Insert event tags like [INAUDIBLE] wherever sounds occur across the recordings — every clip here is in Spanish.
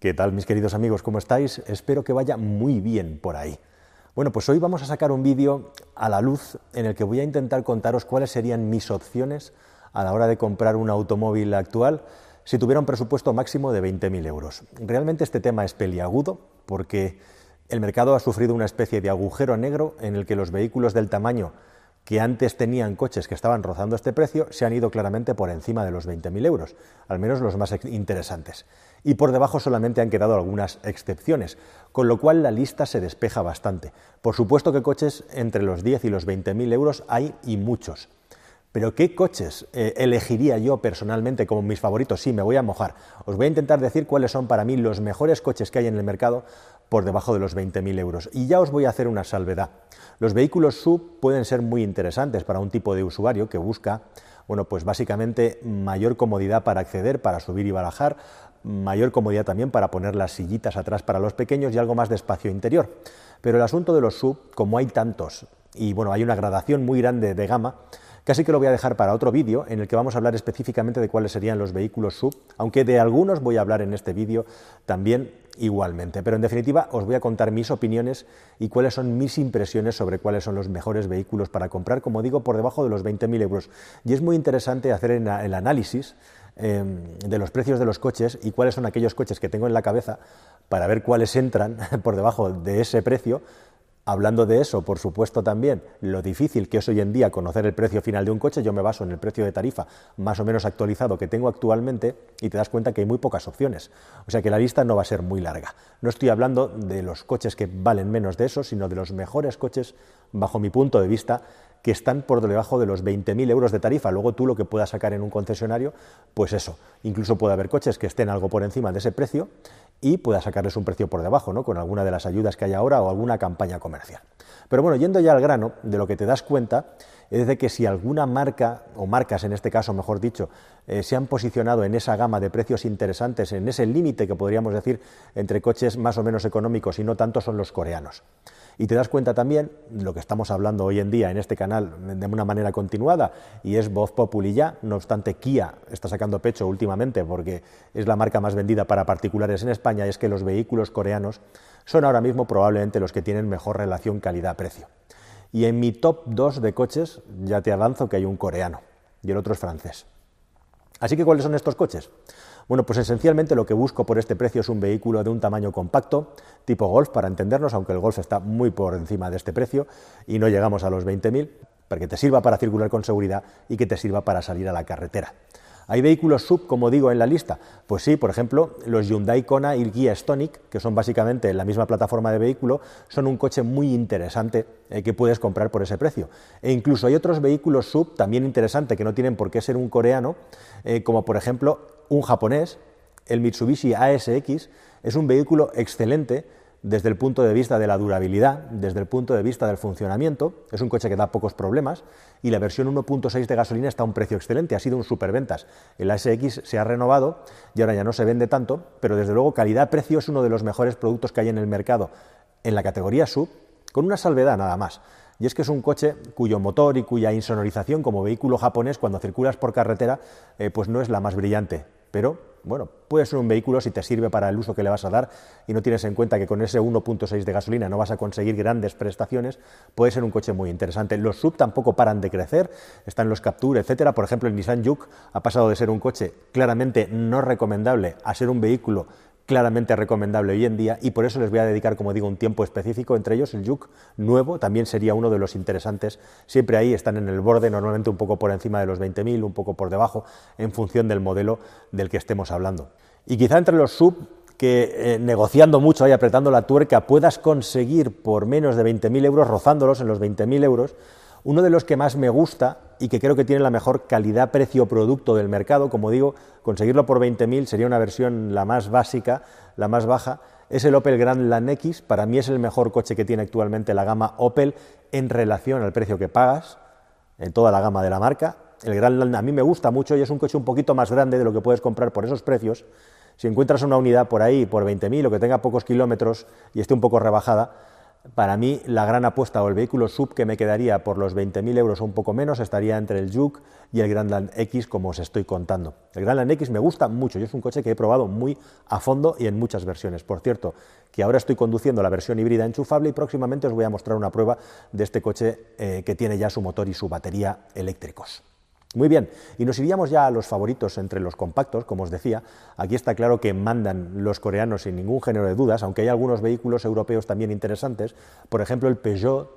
¿Qué tal mis queridos amigos? ¿Cómo estáis? Espero que vaya muy bien por ahí. Bueno, pues hoy vamos a sacar un vídeo a la luz en el que voy a intentar contaros cuáles serían mis opciones a la hora de comprar un automóvil actual si tuviera un presupuesto máximo de 20.000 euros. Realmente este tema es peliagudo porque el mercado ha sufrido una especie de agujero negro en el que los vehículos del tamaño que antes tenían coches que estaban rozando este precio se han ido claramente por encima de los 20.000 euros, al menos los más interesantes. Y por debajo solamente han quedado algunas excepciones, con lo cual la lista se despeja bastante. Por supuesto que coches entre los 10 y los 20.000 euros hay y muchos. Pero ¿qué coches eh, elegiría yo personalmente como mis favoritos? Sí, me voy a mojar. Os voy a intentar decir cuáles son para mí los mejores coches que hay en el mercado por debajo de los 20.000 euros. Y ya os voy a hacer una salvedad. Los vehículos sub pueden ser muy interesantes para un tipo de usuario que busca, bueno, pues básicamente mayor comodidad para acceder, para subir y bajar, mayor comodidad también para poner las sillitas atrás para los pequeños y algo más de espacio interior. Pero el asunto de los sub, como hay tantos, y bueno, hay una gradación muy grande de gama, Casi que lo voy a dejar para otro vídeo en el que vamos a hablar específicamente de cuáles serían los vehículos sub, aunque de algunos voy a hablar en este vídeo también igualmente. Pero en definitiva os voy a contar mis opiniones y cuáles son mis impresiones sobre cuáles son los mejores vehículos para comprar, como digo, por debajo de los 20.000 euros. Y es muy interesante hacer el análisis em, de los precios de los coches y cuáles son aquellos coches que tengo en la cabeza para ver cuáles entran [LAUGHS] por debajo de ese precio Hablando de eso, por supuesto también lo difícil que es hoy en día conocer el precio final de un coche, yo me baso en el precio de tarifa más o menos actualizado que tengo actualmente y te das cuenta que hay muy pocas opciones. O sea que la lista no va a ser muy larga. No estoy hablando de los coches que valen menos de eso, sino de los mejores coches, bajo mi punto de vista, que están por debajo de los 20.000 euros de tarifa. Luego tú lo que puedas sacar en un concesionario, pues eso. Incluso puede haber coches que estén algo por encima de ese precio y pueda sacarles un precio por debajo, ¿no? con alguna de las ayudas que hay ahora o alguna campaña comercial. Pero bueno, yendo ya al grano, de lo que te das cuenta es de que si alguna marca, o marcas en este caso, mejor dicho, eh, se han posicionado en esa gama de precios interesantes, en ese límite que podríamos decir entre coches más o menos económicos y no tanto son los coreanos. Y te das cuenta también, lo que estamos hablando hoy en día en este canal de una manera continuada, y es voz populi ya, no obstante Kia está sacando pecho últimamente porque es la marca más vendida para particulares en España, es que los vehículos coreanos son ahora mismo probablemente los que tienen mejor relación calidad-precio. Y en mi top 2 de coches ya te avanzo que hay un coreano y el otro es francés. Así que, ¿cuáles son estos coches? Bueno, pues esencialmente lo que busco por este precio es un vehículo de un tamaño compacto, tipo Golf, para entendernos, aunque el Golf está muy por encima de este precio y no llegamos a los 20.000, para que te sirva para circular con seguridad y que te sirva para salir a la carretera. ¿Hay vehículos sub, como digo, en la lista? Pues sí, por ejemplo, los Hyundai Kona y Kia Stonic, que son básicamente la misma plataforma de vehículo, son un coche muy interesante eh, que puedes comprar por ese precio. E incluso hay otros vehículos sub también interesantes que no tienen por qué ser un coreano, eh, como por ejemplo un japonés, el Mitsubishi ASX, es un vehículo excelente desde el punto de vista de la durabilidad, desde el punto de vista del funcionamiento, es un coche que da pocos problemas y la versión 1.6 de gasolina está a un precio excelente, ha sido un superventas. El ASX se ha renovado y ahora ya no se vende tanto, pero desde luego calidad-precio es uno de los mejores productos que hay en el mercado en la categoría sub, con una salvedad nada más. Y es que es un coche cuyo motor y cuya insonorización como vehículo japonés cuando circulas por carretera eh, pues no es la más brillante pero bueno, puede ser un vehículo si te sirve para el uso que le vas a dar y no tienes en cuenta que con ese 1.6 de gasolina no vas a conseguir grandes prestaciones, puede ser un coche muy interesante. Los sub tampoco paran de crecer, están los Capture, etcétera. Por ejemplo, el Nissan Juke ha pasado de ser un coche claramente no recomendable a ser un vehículo claramente recomendable hoy en día y por eso les voy a dedicar, como digo, un tiempo específico. Entre ellos, el Juke nuevo también sería uno de los interesantes. Siempre ahí están en el borde, normalmente un poco por encima de los 20.000, un poco por debajo, en función del modelo del que estemos hablando. Y quizá entre los sub que eh, negociando mucho y apretando la tuerca puedas conseguir por menos de 20.000 euros, rozándolos en los 20.000 euros, uno de los que más me gusta y que creo que tiene la mejor calidad precio-producto del mercado, como digo, conseguirlo por 20.000 sería una versión la más básica, la más baja, es el Opel Grandland X, para mí es el mejor coche que tiene actualmente la gama Opel en relación al precio que pagas, en toda la gama de la marca. El Grandland a mí me gusta mucho y es un coche un poquito más grande de lo que puedes comprar por esos precios. Si encuentras una unidad por ahí por 20.000 o que tenga pocos kilómetros y esté un poco rebajada, para mí, la gran apuesta o el vehículo sub que me quedaría por los 20.000 euros o un poco menos estaría entre el Juke y el Grandland X, como os estoy contando. El Grandland X me gusta mucho y es un coche que he probado muy a fondo y en muchas versiones. Por cierto, que ahora estoy conduciendo la versión híbrida enchufable y próximamente os voy a mostrar una prueba de este coche eh, que tiene ya su motor y su batería eléctricos. Muy bien, y nos iríamos ya a los favoritos entre los compactos, como os decía. Aquí está claro que mandan los coreanos sin ningún género de dudas, aunque hay algunos vehículos europeos también interesantes. Por ejemplo, el Peugeot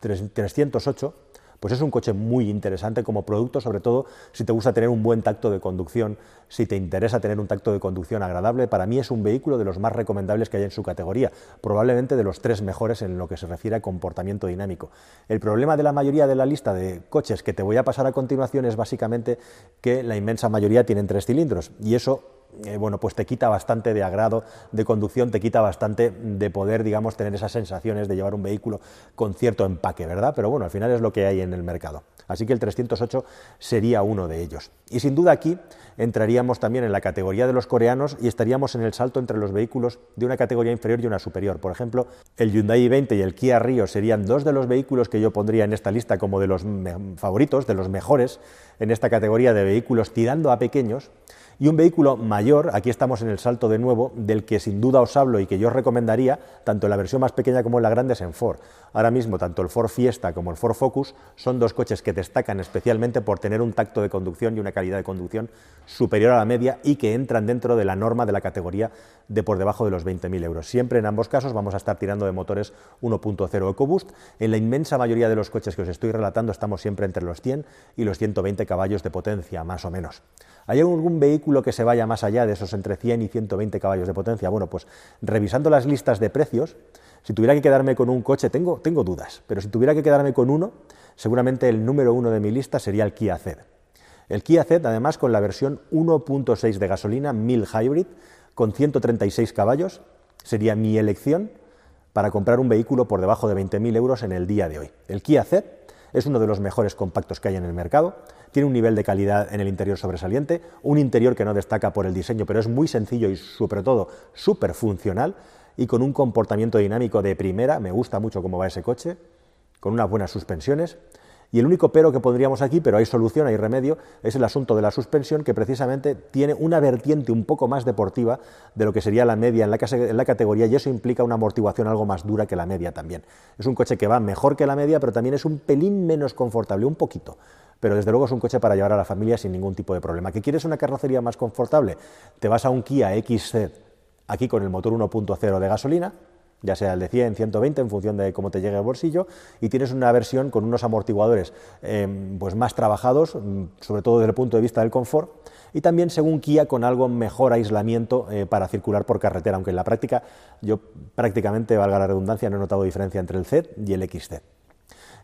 308 pues es un coche muy interesante como producto, sobre todo si te gusta tener un buen tacto de conducción, si te interesa tener un tacto de conducción agradable. Para mí es un vehículo de los más recomendables que hay en su categoría, probablemente de los tres mejores en lo que se refiere a comportamiento dinámico. El problema de la mayoría de la lista de coches que te voy a pasar a continuación es básicamente que la inmensa mayoría tienen tres cilindros y eso eh, bueno, pues te quita bastante de agrado de conducción, te quita bastante de poder, digamos, tener esas sensaciones de llevar un vehículo con cierto empaque, ¿verdad? Pero bueno, al final es lo que hay en el mercado. Así que el 308 sería uno de ellos. Y sin duda aquí entraríamos también en la categoría de los coreanos y estaríamos en el salto entre los vehículos de una categoría inferior y una superior. Por ejemplo, el Hyundai i20 y el Kia Rio serían dos de los vehículos que yo pondría en esta lista como de los favoritos, de los mejores en esta categoría de vehículos tirando a pequeños. Y un vehículo mayor, aquí estamos en el salto de nuevo, del que sin duda os hablo y que yo os recomendaría, tanto en la versión más pequeña como en la grande, es en Ford. Ahora mismo, tanto el Ford Fiesta como el Ford Focus son dos coches que destacan especialmente por tener un tacto de conducción y una calidad de conducción superior a la media y que entran dentro de la norma de la categoría de por debajo de los 20.000 euros. Siempre en ambos casos vamos a estar tirando de motores 1.0 EcoBoost. En la inmensa mayoría de los coches que os estoy relatando estamos siempre entre los 100 y los 120 caballos de potencia, más o menos. ¿Hay algún vehículo que se vaya más allá de esos entre 100 y 120 caballos de potencia? Bueno, pues revisando las listas de precios, si tuviera que quedarme con un coche, tengo, tengo dudas, pero si tuviera que quedarme con uno, seguramente el número uno de mi lista sería el Kia Z. El Kia Z, además, con la versión 1.6 de gasolina, 1000 Hybrid, con 136 caballos, sería mi elección para comprar un vehículo por debajo de 20.000 euros en el día de hoy. El Kia Z es uno de los mejores compactos que hay en el mercado, tiene un nivel de calidad en el interior sobresaliente, un interior que no destaca por el diseño, pero es muy sencillo y sobre todo súper funcional y con un comportamiento dinámico de primera, me gusta mucho cómo va ese coche, con unas buenas suspensiones. Y el único pero que pondríamos aquí, pero hay solución, hay remedio, es el asunto de la suspensión, que precisamente tiene una vertiente un poco más deportiva de lo que sería la media en la, en la, categoría, y eso implica una amortiguación algo más dura que la media también. Es un coche que va mejor que la media, pero también es un pelín menos confortable, un poquito pero desde luego es un coche para llevar a la familia sin ningún tipo de problema. ¿Que quieres una carrocería más confortable? Te vas a un Kia XZ, aquí con el motor 1.0 de gasolina, ya sea el de 100, 120, en función de cómo te llegue el bolsillo, y tienes una versión con unos amortiguadores em, pues más trabajados, mm, sobre todo desde el punto de vista del confort, y también según Kia con algo mejor aislamiento eh, para circular por carretera, aunque en la práctica yo prácticamente, valga la redundancia, no he notado diferencia entre el Z y el XZ.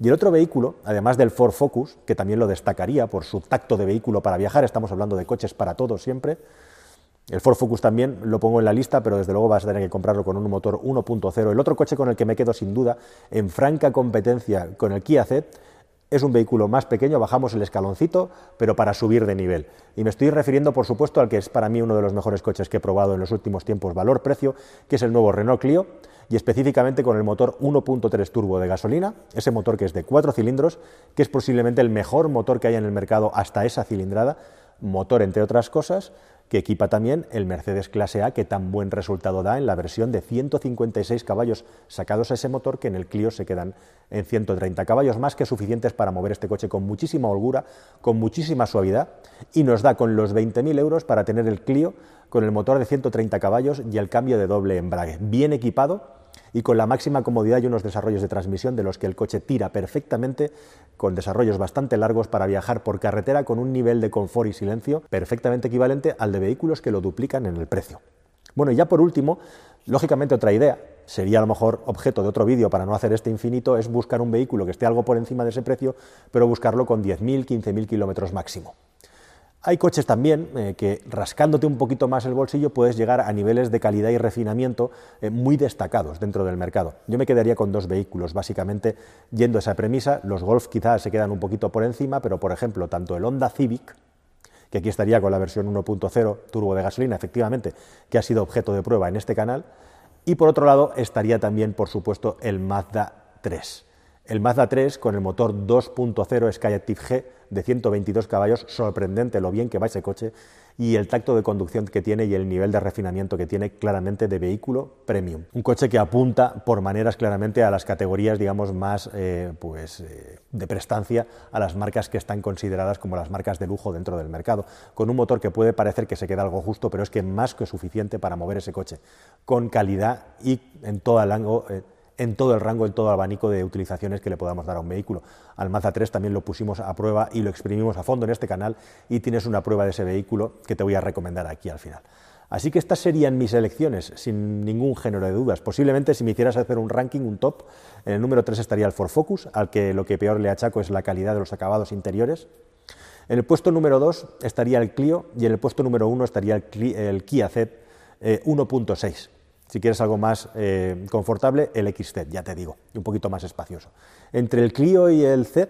Y el otro vehículo, además del Ford Focus, que también lo destacaría por su tacto de vehículo para viajar, estamos hablando de coches para todos siempre, el Ford Focus también lo pongo en la lista, pero desde luego vas a tener que comprarlo con un motor 1.0. El otro coche con el que me quedo sin duda, en franca competencia con el Kia Z, es un vehículo más pequeño, bajamos el escaloncito, pero para subir de nivel. Y me estoy refiriendo, por supuesto, al que es para mí uno de los mejores coches que he probado en los últimos tiempos, valor-precio, que es el nuevo Renault Clio y específicamente con el motor 1.3 turbo de gasolina, ese motor que es de cuatro cilindros, que es posiblemente el mejor motor que hay en el mercado hasta esa cilindrada, motor entre otras cosas, que equipa también el Mercedes Clase A, que tan buen resultado da en la versión de 156 caballos sacados a ese motor, que en el Clio se quedan en 130 caballos, más que suficientes para mover este coche con muchísima holgura, con muchísima suavidad, y nos da con los 20.000 euros para tener el Clio con el motor de 130 caballos y el cambio de doble embrague, bien equipado y con la máxima comodidad y unos desarrollos de transmisión de los que el coche tira perfectamente, con desarrollos bastante largos para viajar por carretera con un nivel de confort y silencio perfectamente equivalente al de vehículos que lo duplican en el precio. Bueno, y ya por último, lógicamente otra idea, sería a lo mejor objeto de otro vídeo para no hacer este infinito, es buscar un vehículo que esté algo por encima de ese precio, pero buscarlo con 10.000, 15.000 kilómetros máximo. Hay coches también eh, que rascándote un poquito más el bolsillo puedes llegar a niveles de calidad y refinamiento eh, muy destacados dentro del mercado. Yo me quedaría con dos vehículos, básicamente yendo a esa premisa. Los Golf quizás se quedan un poquito por encima, pero por ejemplo, tanto el Honda Civic, que aquí estaría con la versión 1.0 turbo de gasolina, efectivamente, que ha sido objeto de prueba en este canal, Y por otro lado estaría también, por supuesto, el Mazda 3. El Mazda 3 con el motor 2.0 Skyactiv G de 122 caballos, sorprendente lo bien que va ese coche y el tacto de conducción que tiene y el nivel de refinamiento que tiene claramente de vehículo premium. Un coche que apunta por maneras claramente a las categorías, digamos, más eh, pues, eh, de prestancia a las marcas que están consideradas como las marcas de lujo dentro del mercado, con un motor que puede parecer que se queda algo justo, pero es que más que suficiente para mover ese coche, con calidad y en toda el ángulo, eh, en todo el rango, en todo el abanico de utilizaciones que le podamos dar a un vehículo. Al Mazda 3 también lo pusimos a prueba y lo exprimimos a fondo en este canal y tienes una prueba de ese vehículo que te voy a recomendar aquí al final. Así que estas serían mis elecciones, sin ningún género de dudas. Posiblemente si me hicieras hacer un ranking, un top, en el número 3 estaría el Ford Focus, al que lo que peor le achaco es la calidad de los acabados interiores. En el puesto número 2 estaría el Clio y en el puesto número 1 estaría el, Kia Z 1.6. Si quieres algo más eh, confortable, el XZ, ya te digo, un poquito más espacioso. Entre el Clio y el Z,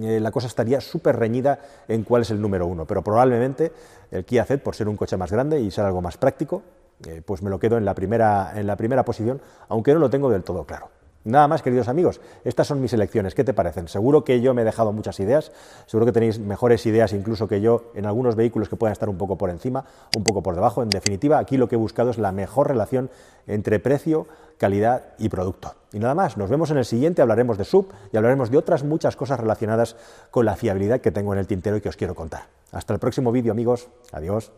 eh, la cosa estaría súper reñida en cuál es el número uno, pero probablemente el Kia Z, por ser un coche más grande y ser algo más práctico, eh, pues me lo quedo en la, primera, en la primera posición, aunque no lo tengo del todo claro. Nada más, queridos amigos, estas son mis elecciones. ¿Qué te parecen? Seguro que yo me he dejado muchas ideas, seguro que tenéis mejores ideas incluso que yo en algunos vehículos que puedan estar un poco por encima, un poco por debajo. En definitiva, aquí lo que he buscado es la mejor relación entre precio, calidad y producto. Y nada más, nos vemos en el siguiente, hablaremos de sub y hablaremos de otras muchas cosas relacionadas con la fiabilidad que tengo en el tintero y que os quiero contar. Hasta el próximo vídeo, amigos. Adiós.